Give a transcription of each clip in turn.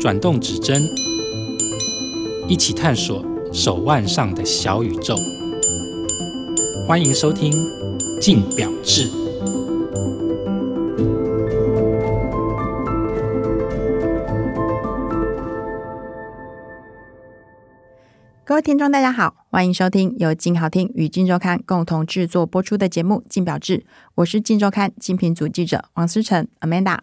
转动指针，一起探索手腕上的小宇宙。欢迎收听《镜表志》。各位听众，大家好，欢迎收听由镜好听与镜周刊共同制作播出的节目《镜表志》，我是镜周刊精品组记者王思成 Amanda。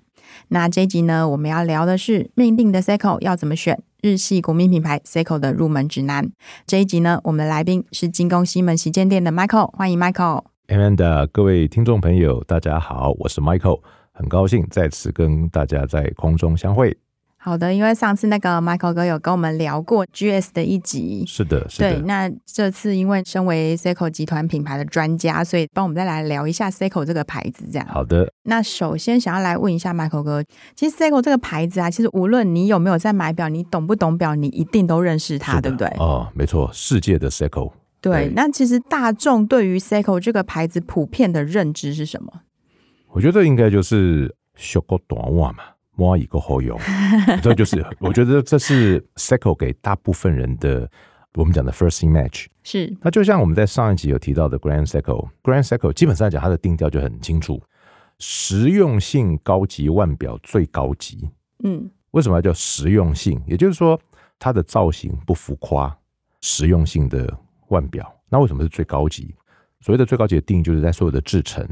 那这一集呢，我们要聊的是命定的 Seiko 要怎么选，日系国民品牌 Seiko 的入门指南。这一集呢，我们的来宾是金工西门旗舰店的 Michael，欢迎 Michael。Amanda，各位听众朋友，大家好，我是 Michael，很高兴再次跟大家在空中相会。好的，因为上次那个 Michael 哥有跟我们聊过 GS 的一集，是的，是的。对，那这次因为身为 Seiko 集团品牌的专家，所以帮我们再来聊一下 Seiko 这个牌子，这样。好的。那首先想要来问一下 Michael 哥，其实 Seiko 这个牌子啊，其实无论你有没有在买表，你懂不懂表，你一定都认识它，对不对？哦，没错，世界的 Seiko。对，对，那其实大众对于 Seiko 这个牌子普遍的认知是什么？我觉得应该就是小个短袜嘛。摸一个好用，这就是我觉得这是 Seiko 给大部分人的我们讲的 first image 是。那就像我们在上一集有提到的 Grand Seiko，Grand Seiko 基本上来讲它的定调就很清楚，实用性高级腕表最高级。嗯，为什么要叫实用性？也就是说它的造型不浮夸，实用性的腕表。那为什么是最高级？所谓的最高级的定义就是在所有的制成，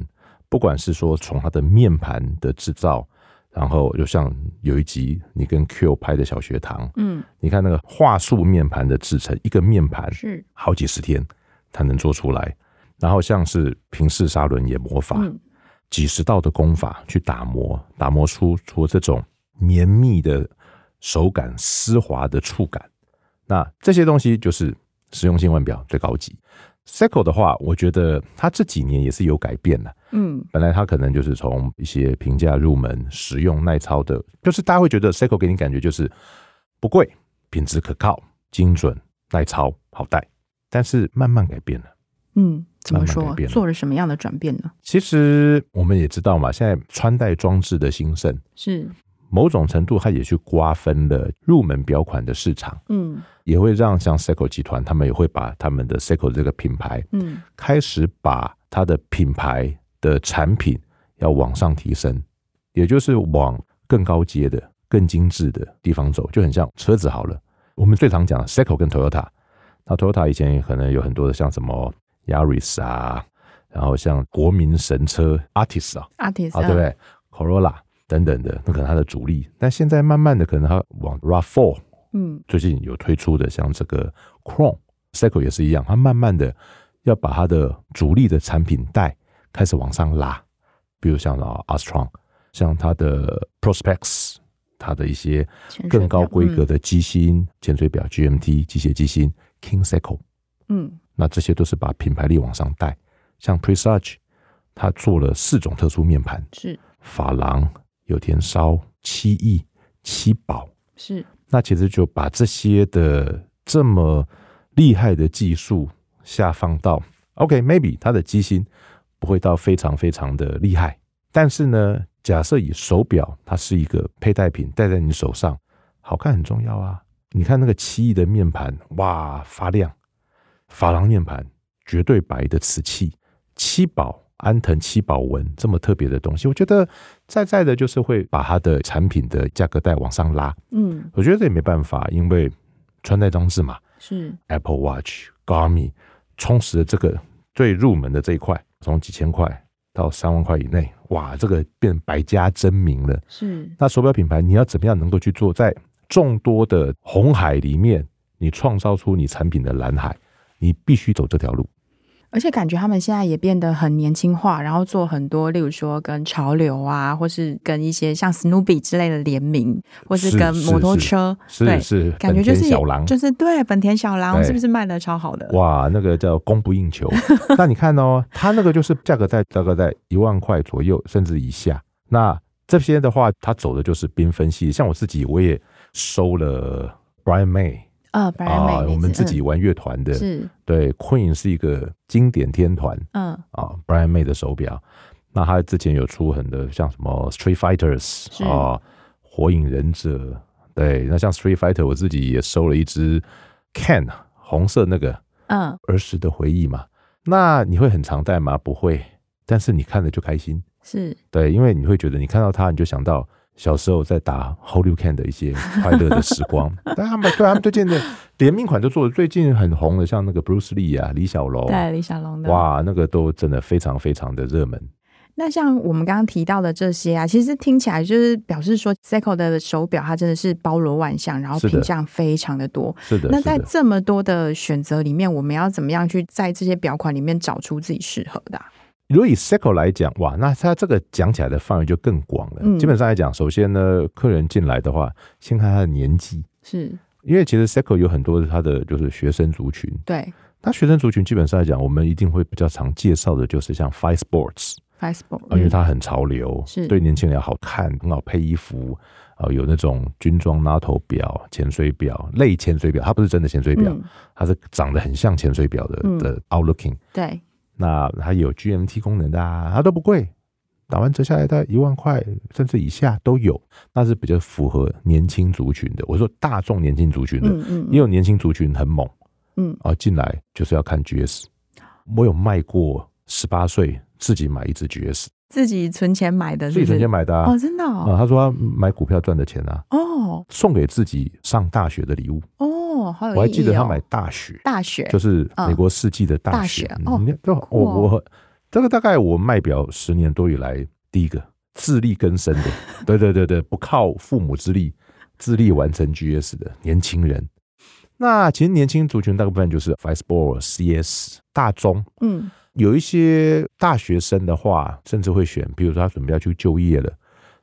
不管是说从它的面盘的制造。然后就像有一集你跟 Q 拍的小学堂，嗯，你看那个画素面盘的制成，一个面盘是好几十天才能做出来。然后像是平式砂轮研磨法，嗯，几十道的工法去打磨，打磨出出这种绵密的手感、丝滑的触感。那这些东西就是实用性腕表最高级。Seiko 的话，我觉得它这几年也是有改变的。嗯，本来它可能就是从一些平价入门、实用耐操的，就是大家会觉得 Seiko 给你感觉就是不贵、品质可靠、精准、耐操、好戴。但是慢慢改变了。嗯，怎么说？做了什么样的转变呢？其实我们也知道嘛，现在穿戴装置的兴盛是。某种程度，它也去瓜分了入门表款的市场，嗯，也会让像 Seiko 集团，他们也会把他们的 Seiko 这个品牌，嗯，开始把它的品牌的产品要往上提升，也就是往更高阶的、更精致的地方走，就很像车子好了。我们最常讲的 Seiko 跟 Toyota，那 Toyota 以前可能有很多的像什么 Yaris 啊，然后像国民神车 Artis 啊，Artis 啊，对不对？Corolla。等等的，那可能它的主力，但现在慢慢的可能它往 RAV4，嗯，最近有推出的像这个 Chrome、Cycle 也是一样，它慢慢的要把它的主力的产品带开始往上拉，比如像啊 Astron，像它的 Prospects，它的一些更高规格的机芯潜水表 GMT 机械机芯 King Cycle，嗯，那这些都是把品牌力往上带，像 Presage，它做了四种特殊面盘，是珐琅。有田烧、七亿、七宝是，那其实就把这些的这么厉害的技术下放到 OK，maybe、okay, 它的机芯不会到非常非常的厉害，但是呢，假设以手表它是一个佩戴品，戴在你手上好看很重要啊。你看那个七亿的面盘，哇，发亮，珐琅面盘，绝对白的瓷器，七宝。安藤七宝纹这么特别的东西，我觉得在在的就是会把它的产品的价格带往上拉。嗯，我觉得这也没办法，因为穿戴装置嘛，是 Apple Watch、Garmin 充实了这个最入门的这一块，从几千块到三万块以内，哇，这个变百家争鸣了。是，那手表品牌你要怎么样能够去做，在众多的红海里面，你创造出你产品的蓝海，你必须走这条路。而且感觉他们现在也变得很年轻化，然后做很多，例如说跟潮流啊，或是跟一些像 Snoopy 之类的联名，或是跟摩托车，是是，是，是，是，感觉就是小狼，就是对本田小狼是不是卖的超好的？哇，那个叫供不应求。那你看哦，它那个就是价格在大概在一万块左右，甚至以下。那这些的话，它走的就是缤纷系，像我自己，我也收了 Brian May。啊，啊，我们自己玩乐团的，是。对 Queen 是一个经典天团，嗯，啊，Brian May 的手表，那他之前有出很多像什么 Street Fighters 啊火影忍者，对，那像 Street Fighter，我自己也收了一只 Can 红色那个，嗯，儿时的回忆嘛。那你会很常戴吗？不会，但是你看着就开心，是对，因为你会觉得你看到它，你就想到小时候在打 Hadouken 的一些快乐的时光。但他们对他们最近的联名款都做的最近很红的，像那个 Bruce Lee 啊，李小龙，对，李小龙的，哇，那个都真的非常非常的热门。那像我们刚刚提到的这些啊，其实听起来就是表示说，Seiko 的手表它真的是包罗万象，然后品相非常的多。是的。那在这么多的选择里面，我们要怎么样去在这些表款里面找出自己适合的啊？如果以 Seiko 来讲，哇，那它这个讲起来的范围就更广了。嗯。基本上来讲，首先呢，客人进来的话，先看他的年纪，是因为其实 Seiko 有很多他的就是学生族群。对。那学生族群基本上来讲，我们一定会比较常介绍的就是像 Five Sports。因为它很潮流，是对年轻人要好看，很好配衣服啊，有那种军装拉头表、潜水表、类潜水表，它不是真的潜水表，嗯、它是长得很像潜水表的、嗯、的 outlooking。对，那它有 GMT 功能的啊，它都不贵，打完折下来大概一万块甚至以下都有，那是比较符合年轻族群的。我说大众年轻族群的，嗯嗯，也有年轻族群很猛，嗯啊，进来就是要看 GS，我有卖过十八岁。自己买一只 GS，自己存钱买的是是，自己存钱买的啊！哦，真的哦。啊，他说他买股票赚的钱啊，哦，送给自己上大学的礼物哦，好有意义哦。我还记得他买大学，大学就是美国世纪的大学。大学哦，我我、哦、这个大概我卖表十年多以来第一个自力更生的，对对对对，不靠父母之力，自力完成 GS 的年轻人。那其实年轻族群大部分就是 Five Sport、CS、大中，嗯。有一些大学生的话，甚至会选，比如说他准备要去就业了，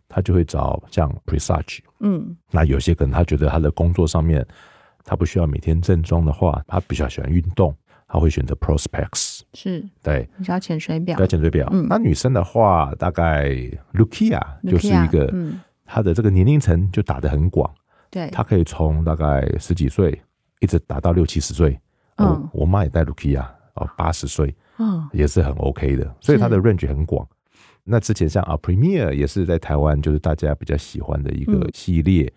他就会找像 Presage。嗯，那有些可能他觉得他的工作上面，他不需要每天正装的话，他比较喜欢运动，他会选择 Prospects，。是，对，比较潜水表，比较潜水表。嗯，那女生的话，大概 Lukia 就是一个，他的这个年龄层就打得很广。对，她可以从大概十几岁一直打到六七十岁。嗯，我妈也戴 Lukia 哦，八十岁。嗯，也是很 OK 的，所以她的 range 很广。那之前像啊 Premier 也是在台湾，就是大家比较喜欢的一个系列。嗯、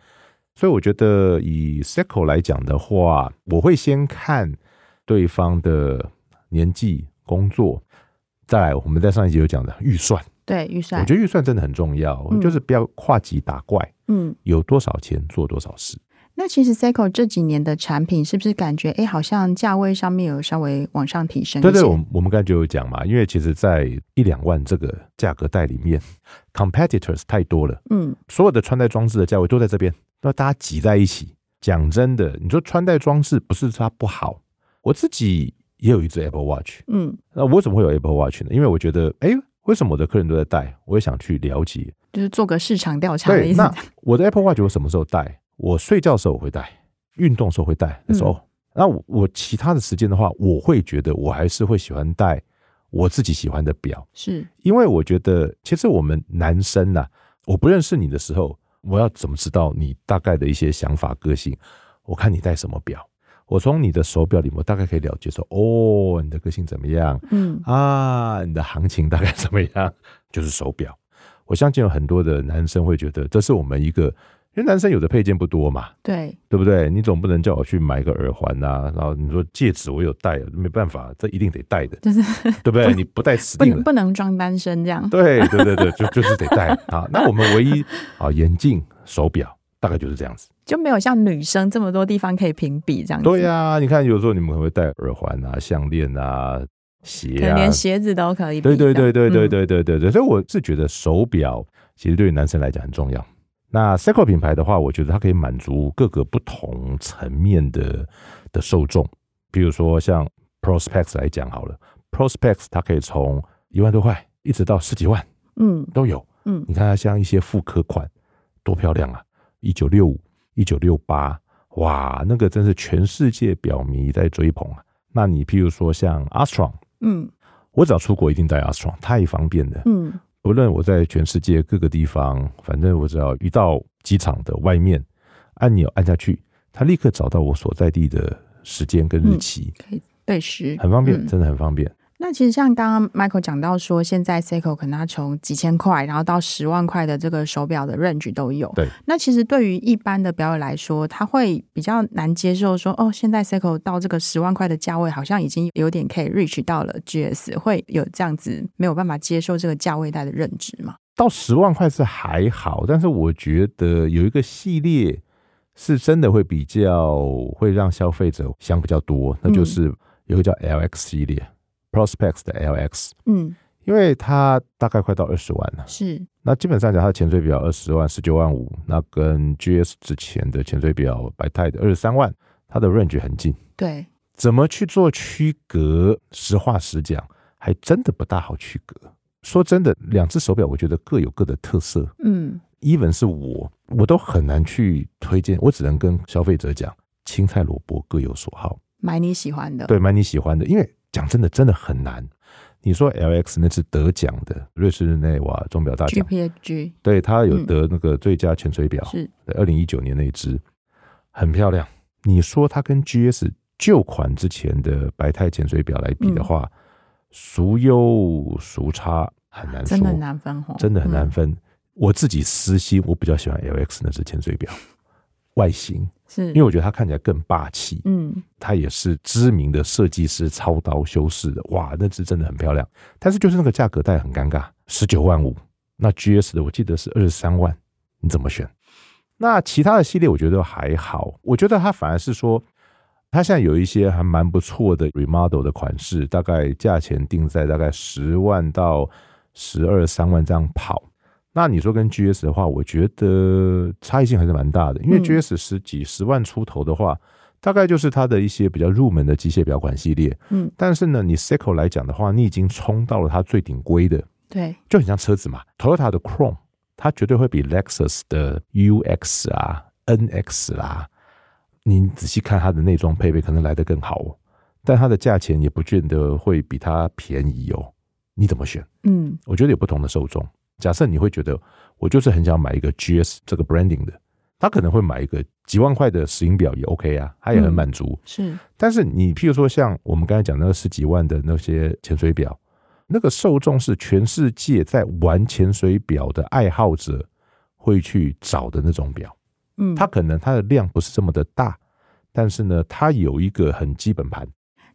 所以我觉得以 Seiko 来讲的话，我会先看对方的年纪、工作，再来我们在上一集有讲的预算。对，预算，我觉得预算真的很重要，嗯、就是不要跨级打怪。嗯，有多少钱做多少事。那其实 Seiko 这几年的产品是不是感觉哎，好像价位上面有稍微往上提升？对对，我们我们刚才就有讲嘛，因为其实，在一两万这个价格带里面，competitors 太多了。嗯，所有的穿戴装置的价位都在这边，那大家挤在一起。讲真的，你说穿戴装置不是它不好，我自己也有一只 Apple Watch。嗯，那我怎么会有 Apple Watch 呢？因为我觉得，哎，为什么我的客人都在戴？我也想去了解，就是做个市场调查的意思。那我的 Apple Watch 我什么时候戴？我睡觉的时候我会戴，运动的时候会戴。那时候，那我我其他的时间的话，我会觉得我还是会喜欢戴我自己喜欢的表，是因为我觉得其实我们男生呐，我不认识你的时候，我要怎么知道你大概的一些想法、个性？我看你戴什么表，我从你的手表里面，我大概可以了解说，哦，你的个性怎么样？嗯啊，你的行情大概怎么样？就是手表。我相信有很多的男生会觉得，这是我们一个。因为男生有的配件不多嘛，对，对不对？你总不能叫我去买个耳环啊，然后你说戒指我有戴，没办法，这一定得戴的，就是 对不对？你不戴死定了，不，能装单身这样。对对对对，就就是得戴啊。那我们唯一啊，眼镜、手表大概就是这样子，就没有像女生这么多地方可以评比这样子。对呀、啊，你看有时候你们会戴耳环啊、项链啊、鞋啊，连鞋子都可以。对对对对对对对对对，所以我是觉得手表其实对于男生来讲很重要。那 Seiko 品牌的话，我觉得它可以满足各个不同层面的的受众。比如说像 Prospects 来讲好了，Prospects 它可以从一万多块一直到十几万，嗯，都有，嗯。你看它像一些复刻款，多漂亮啊！一九六五、一九六八，哇，那个真是全世界表迷在追捧啊。那你譬如说像 Astron，嗯，我只要出国一定带 Astron，太方便了，嗯。无论我在全世界各个地方，反正我只要一到机场的外面，按钮按下去，它立刻找到我所在地的时间跟日期，嗯、可以对时，很方便，嗯、真的很方便。那其实像刚刚 Michael 讲到说，现在 Seiko 可能它从几千块，然后到十万块的这个手表的 range 都有。对。那其实对于一般的表友来说，他会比较难接受说，哦，现在 Seiko 到这个十万块的价位，好像已经有点可以 reach 到了 GS，会有这样子没有办法接受这个价位带的认知吗？到十万块是还好，但是我觉得有一个系列是真的会比较会让消费者想比较多，那就是有一个叫 LX 系列。嗯 Prospex 的 LX，嗯，因为它大概快到二十万了，是。那基本上讲，它的潜水表二十万、十九万五，那跟 GS 之前的潜水表百泰的二十三万，它的 range 很近。对，怎么去做区隔？实话实讲，还真的不大好区隔。说真的，两只手表我觉得各有各的特色。嗯，even 是我，我都很难去推荐，我只能跟消费者讲，青菜萝卜各有所好，买你喜欢的。对，买你喜欢的，因为。讲真的，真的很难。你说 LX 那次得奖的瑞士日内瓦钟表大奖对，它有得那个最佳潜水表，嗯、是二零一九年那一只很漂亮。你说它跟 GS 旧款之前的白钛潜水表来比的话，孰优孰差很难说，真的很难分，真的很难分。嗯、我自己私心，我比较喜欢 LX 那只潜水表外形。是，因为我觉得它看起来更霸气，嗯，它也是知名的设计师操刀修饰的，哇，那只真的很漂亮。但是就是那个价格带很尴尬，十九万五，那 GS 的我记得是二十三万，你怎么选？那其他的系列我觉得还好，我觉得它反而是说，它现在有一些还蛮不错的 remodel 的款式，大概价钱定在大概十万到十二三万这样跑。那你说跟 GS 的话，我觉得差异性还是蛮大的，因为 GS 十几十万出头的话，大概就是它的一些比较入门的机械表款系列。嗯，但是呢，你 Seiko 来讲的话，你已经冲到了它最顶规的，对，就很像车子嘛。Toyota 的 Chrome，它绝对会比 Lexus 的 UX 啊、NX 啦，你仔细看它的内装配备，可能来得更好哦。但它的价钱也不见得会比它便宜哦。你怎么选？嗯，我觉得有不同的受众。假设你会觉得我就是很想买一个 GS 这个 branding 的，他可能会买一个几万块的石英表也 OK 啊，他也很满足。嗯、是，但是你譬如说像我们刚才讲那个十几万的那些潜水表，那个受众是全世界在玩潜水表的爱好者会去找的那种表。嗯，它可能它的量不是这么的大，但是呢，它有一个很基本盘。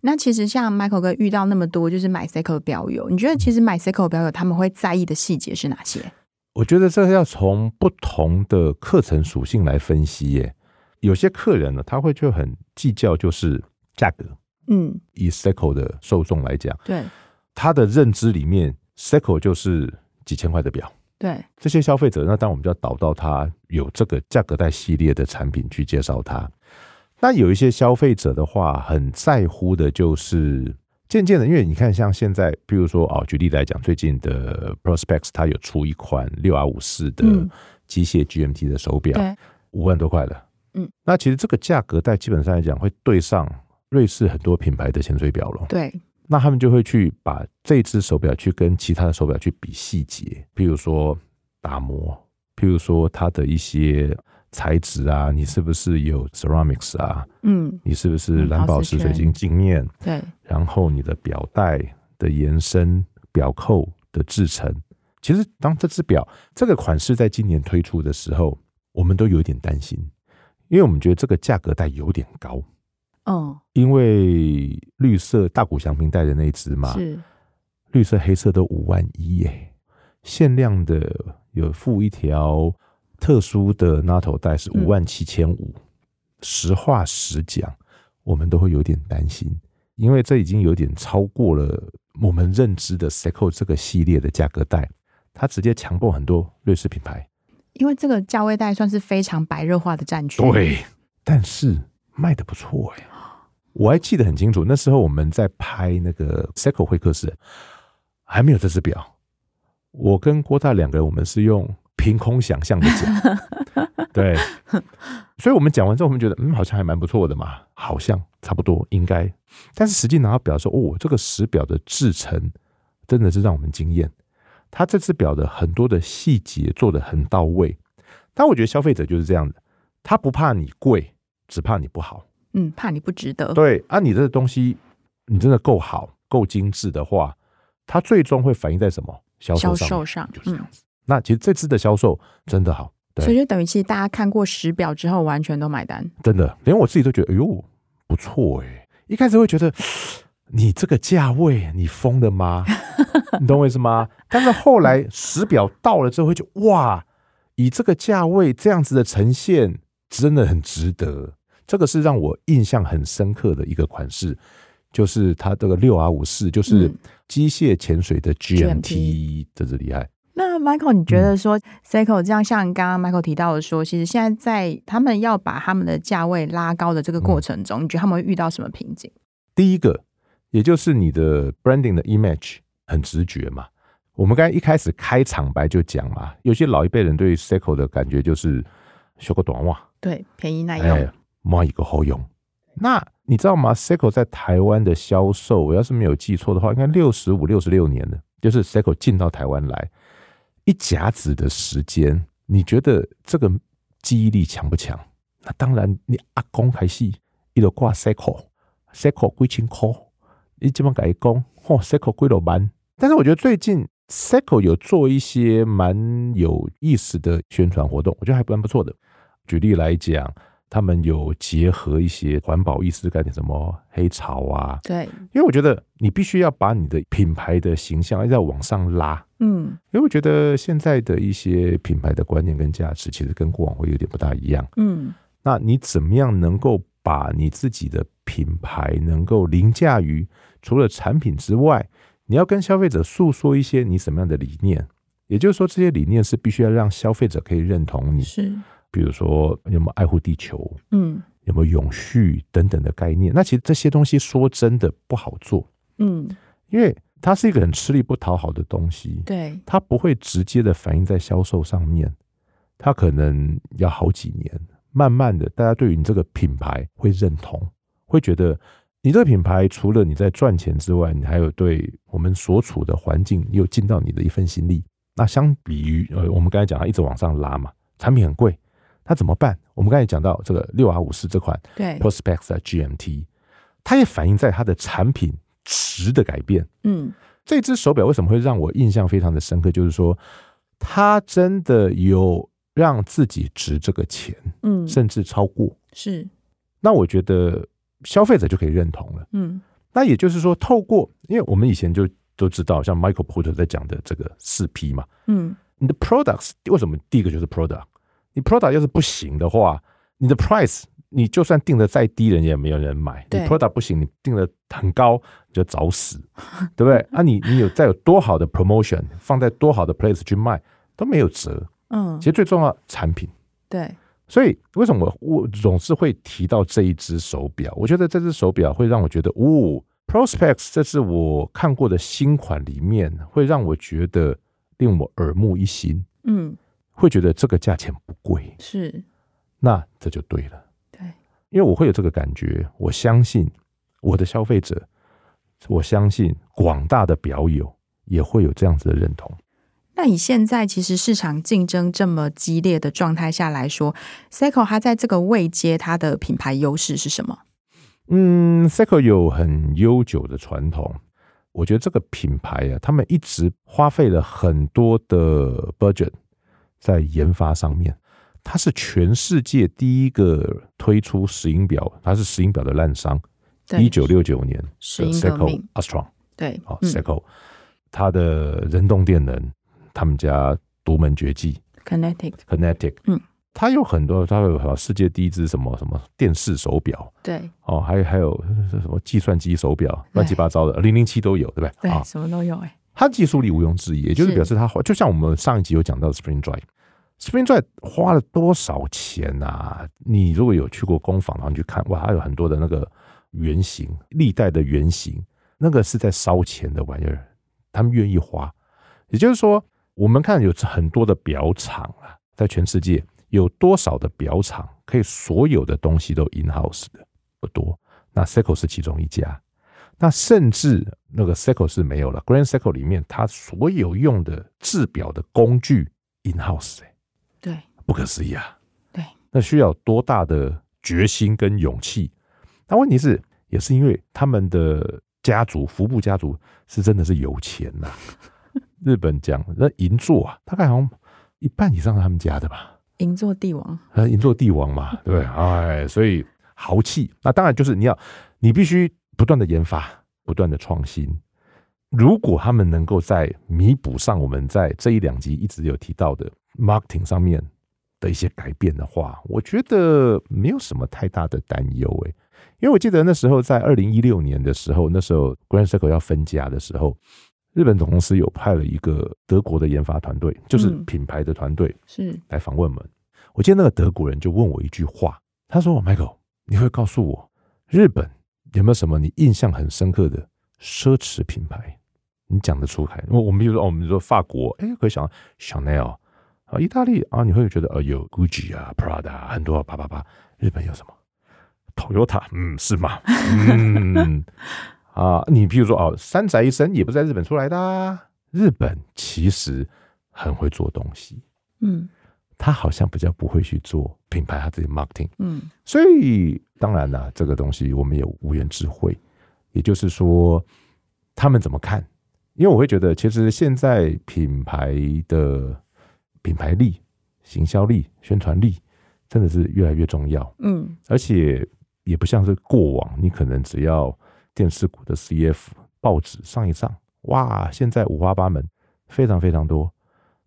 那其实像 Michael 哥遇到那么多就是买 Seiko 表友，你觉得其实买 Seiko 表友他们会在意的细节是哪些？我觉得这要从不同的课程属性来分析耶。有些客人呢，他会就很计较就是价格。嗯，以 Seiko 的受众来讲，对他的认知里面，Seiko 就是几千块的表。对这些消费者，那当然我们就要导到他有这个价格带系列的产品去介绍他。那有一些消费者的话，很在乎的就是渐渐的，因为你看，像现在，比如说哦，举例来讲，最近的 Prospects 它有出一款六 R 五四的机械 GMT 的手表，五万多块了。嗯，那其实这个价格带基本上来讲，会对上瑞士很多品牌的潜水表了。对，那他们就会去把这只手表去跟其他的手表去比细节，譬如说打磨，譬如说它的一些。材质啊，你是不是有 ceramics 啊？嗯，你是不是蓝宝石水晶镜面？对，然后你的表带的延伸、表扣的制成，其实当这只表这个款式在今年推出的时候，我们都有点担心，因为我们觉得这个价格带有点高。哦，因为绿色大谷祥平戴的那只嘛，是绿色、黑色都五万一耶，限量的有附一条。特殊的 NATO 带是五万七千五，实话实讲，我们都会有点担心，因为这已经有点超过了我们认知的 Seiko 这个系列的价格带，它直接强迫很多瑞士品牌，因为这个价位带算是非常白热化的战区，对，但是卖的不错哎，我还记得很清楚，那时候我们在拍那个 Seiko 会客室，还没有这只表，我跟郭大两个人，我们是用。凭空想象的讲，对，所以我们讲完之后，我们觉得嗯，好像还蛮不错的嘛，好像差不多应该。但是实际拿到表说，哦，这个石表的制成真的是让我们惊艳。它这次表的很多的细节做的很到位。但我觉得消费者就是这样的，他不怕你贵，只怕你不好。嗯，怕你不值得。对啊，你这个东西你真的够好，够精致的话，它最终会反映在什么销售上？销售上，就是这样子。嗯、那其实这次的销售真的好，对，所以就等于其实大家看过实表之后，完全都买单。真的，连我自己都觉得，哎呦，不错哎。一开始会觉得，你这个价位，你疯了吗？你懂我意思吗？但是后来实表到了之后，会觉得哇，以这个价位这样子的呈现，真的很值得。这个是让我印象很深刻的一个款式，就是它这个六 R 五四，就是机械潜水的 GMT，这是厉害。那 Michael，你觉得说 Seiko 这样，像刚刚 Michael 提到的说，其实现在在他们要把他们的价位拉高的这个过程中，你觉得他们会遇到什么瓶颈？第一个，也就是你的 branding 的 image 很直觉嘛。我们刚才一开始开场白就讲嘛，有些老一辈人对 Seiko 的感觉就是修个短袜，对，便宜耐用。哎买一个好用，那你知道吗？Seiko 在台湾的销售，我要是没有记错的话，应该六十五、六十六年了。就是 Seiko 进到台湾来一甲子的时间，你觉得这个记忆力强不强？那当然，你阿公还是一路挂 Seiko，Seiko 几千块，你这么改工，嚯，cycle 贵了万。但是我觉得最近 cycle 有做一些蛮有意思的宣传活动，我觉得还蛮不错的。举例来讲。他们有结合一些环保意识概念，什么黑潮啊？对，因为我觉得你必须要把你的品牌的形象要往上拉。嗯，因为我觉得现在的一些品牌的观念跟价值，其实跟过往会有点不大一样。嗯，那你怎么样能够把你自己的品牌能够凌驾于除了产品之外，你要跟消费者诉说一些你什么样的理念？也就是说，这些理念是必须要让消费者可以认同你。是。比如说有没有爱护地球，嗯，有没有永续等等的概念？那其实这些东西说真的不好做，嗯，因为它是一个很吃力不讨好的东西，对，它不会直接的反映在销售上面，它可能要好几年，慢慢的，大家对于你这个品牌会认同，会觉得你这个品牌除了你在赚钱之外，你还有对我们所处的环境又尽到你的一份心力。那相比于呃，我们刚才讲它一直往上拉嘛，产品很贵。它怎么办？我们刚才讲到这个六 R 五四这款，对，Prospex 的 GMT，它也反映在它的产品值的改变。嗯，这只手表为什么会让我印象非常的深刻？就是说，它真的有让自己值这个钱，嗯，甚至超过。是，那我觉得消费者就可以认同了。嗯，那也就是说，透过，因为我们以前就都知道，像 Michael Porter 在讲的这个四 P 嘛，嗯，你的 products 为什么第一个就是 product？你 product 要是不行的话，你的 price 你就算定的再低，人也没有人买。你 product 不行，你定的很高，你就找死，对不对？啊你，你你有再有多好的 promotion，放在多好的 place 去卖都没有折。嗯，其实最重要产品。对，所以为什么我我总是会提到这一只手表？我觉得这只手表会让我觉得，哦，Prospects 这是我看过的新款里面，会让我觉得令我耳目一新。嗯。会觉得这个价钱不贵，是，那这就对了，对，因为我会有这个感觉，我相信我的消费者，我相信广大的表友也会有这样子的认同。那以现在其实市场竞争这么激烈的状态下来说，Seiko 它在这个位阶，它的品牌优势是什么？嗯，Seiko 有很悠久的传统，我觉得这个品牌啊，他们一直花费了很多的 budget。在研发上面，它是全世界第一个推出石英表，它是石英表的烂商。一九六九年，Seiko Astron，对，好，Seiko，它的人动电能，他们家独门绝技，Kinetic，Kinetic，嗯，它有很多，它有世界第一只什么什么电视手表，对，哦，还有还有什么计算机手表，乱七八糟的，零零七都有，对不对？对，什么都有，哎，它技术力毋庸置疑，也就是表示它花，就像我们上一集有讲到的 Spring Drive。Spring Drive 花了多少钱啊？你如果有去过工坊，然后你去看，哇，它有很多的那个原型，历代的原型，那个是在烧钱的玩意儿，他们愿意花。也就是说，我们看有很多的表厂啊，在全世界有多少的表厂可以所有的东西都 in house 的不多。那 Seiko 是其中一家，那甚至那个 Seiko 是没有了。Grand Seiko 里面，它所有用的制表的工具 in house。对，不可思议啊！对，那需要多大的决心跟勇气？那问题是，也是因为他们的家族服部家族是真的是有钱呐、啊。日本讲那银座啊，大概好像一半以上是他们家的吧。银座帝王，呃，银座帝王嘛，对，哎，所以豪气。那当然就是你要，你必须不断的研发，不断的创新。如果他们能够在弥补上我们在这一两集一直有提到的 marketing 上面的一些改变的话，我觉得没有什么太大的担忧诶。因为我记得那时候在二零一六年的时候，那时候 Grand Circle 要分家的时候，日本总公司有派了一个德国的研发团队，就是品牌的团队，是来访问我们。我记得那个德国人就问我一句话，他说：“Michael，你会告诉我日本有没有什么你印象很深刻的奢侈品牌？”你讲得出来？我我们比如说哦，我们说法国，哎、可以想到 Chanel 啊，意大利啊，你会觉得呃有 Gucci 啊，Prada，很多八八八。日本有什么？Toyota，嗯，是吗？嗯 啊，你比如说哦，三宅一生也不在日本出来的。日本其实很会做东西，嗯，他好像比较不会去做品牌，他自己 marketing，嗯，所以当然了，这个东西我们也无缘之会。也就是说，他们怎么看？因为我会觉得，其实现在品牌的品牌力、行销力、宣传力真的是越来越重要。嗯，而且也不像是过往，你可能只要电视股的 CF、报纸上一上，哇，现在五花八门，非常非常多。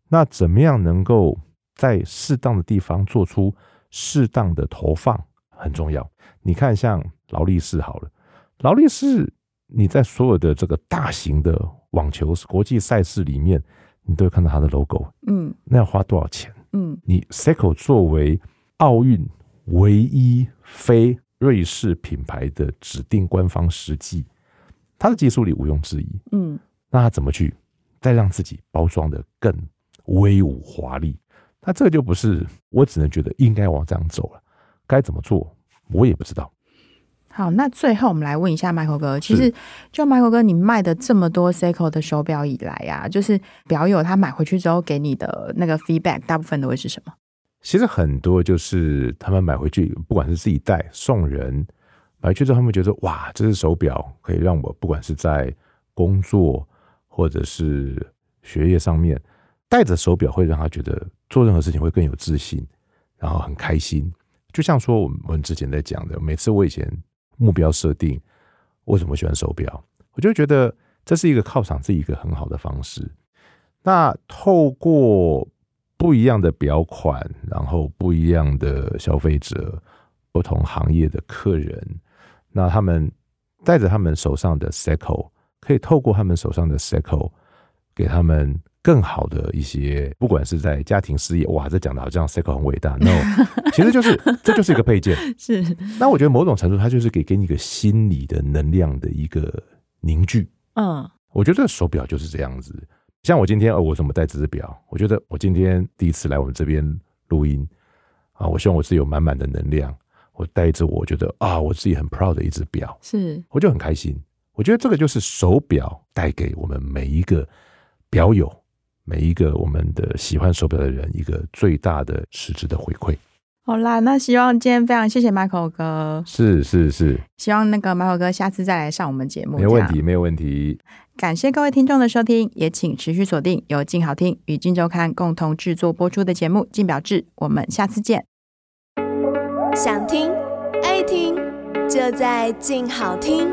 那怎么样能够在适当的地方做出适当的投放，很重要。你看，像劳力士好了，劳力士，你在所有的这个大型的网球国际赛事里面，你都会看到它的 logo。嗯，那要花多少钱？嗯，你 Seiko 作为奥运唯一非瑞士品牌的指定官方实际，它的技术力毋庸置疑。嗯，那它怎么去再让自己包装的更威武华丽？那这就不是我只能觉得应该往这样走了，该怎么做我也不知道。好，那最后我们来问一下 Michael 哥，其实就 Michael 哥，你卖的这么多 Seiko 的手表以来啊，就是表友他买回去之后给你的那个 feedback，大部分都会是什么？其实很多就是他们买回去，不管是自己戴、送人，买回去之后他们觉得哇，这只手表可以让我不管是在工作或者是学业上面，戴着手表会让他觉得做任何事情会更有自信，然后很开心。就像说我们之前在讲的，每次我以前。目标设定，为什么喜欢手表？我就觉得这是一个犒赏自己一个很好的方式。那透过不一样的表款，然后不一样的消费者，不同行业的客人，那他们带着他们手上的 Seiko，可以透过他们手上的 Seiko 给他们。更好的一些，不管是在家庭事业，哇，这讲的好像 Seiko 很伟大，no，其实就是这就是一个配件。是，那我觉得某种程度，它就是给给你一个心理的能量的一个凝聚。嗯，我觉得手表就是这样子。像我今天，哦，我怎么戴这只表？我觉得我今天第一次来我们这边录音啊，我希望我自己有满满的能量。我戴着，我觉得啊，我自己很 proud 的一只表，是，我就很开心。我觉得这个就是手表带给我们每一个表友。每一个我们的喜欢手表的人，一个最大的实质的回馈。好啦，那希望今天非常谢谢 Michael 哥，是是是，希望那个 Michael 哥下次再来上我们节目。没有问题，没有问题。感谢各位听众的收听，也请持续锁定由静好听与静周刊共同制作播出的节目《静表志》，我们下次见。想听爱听，就在静好听。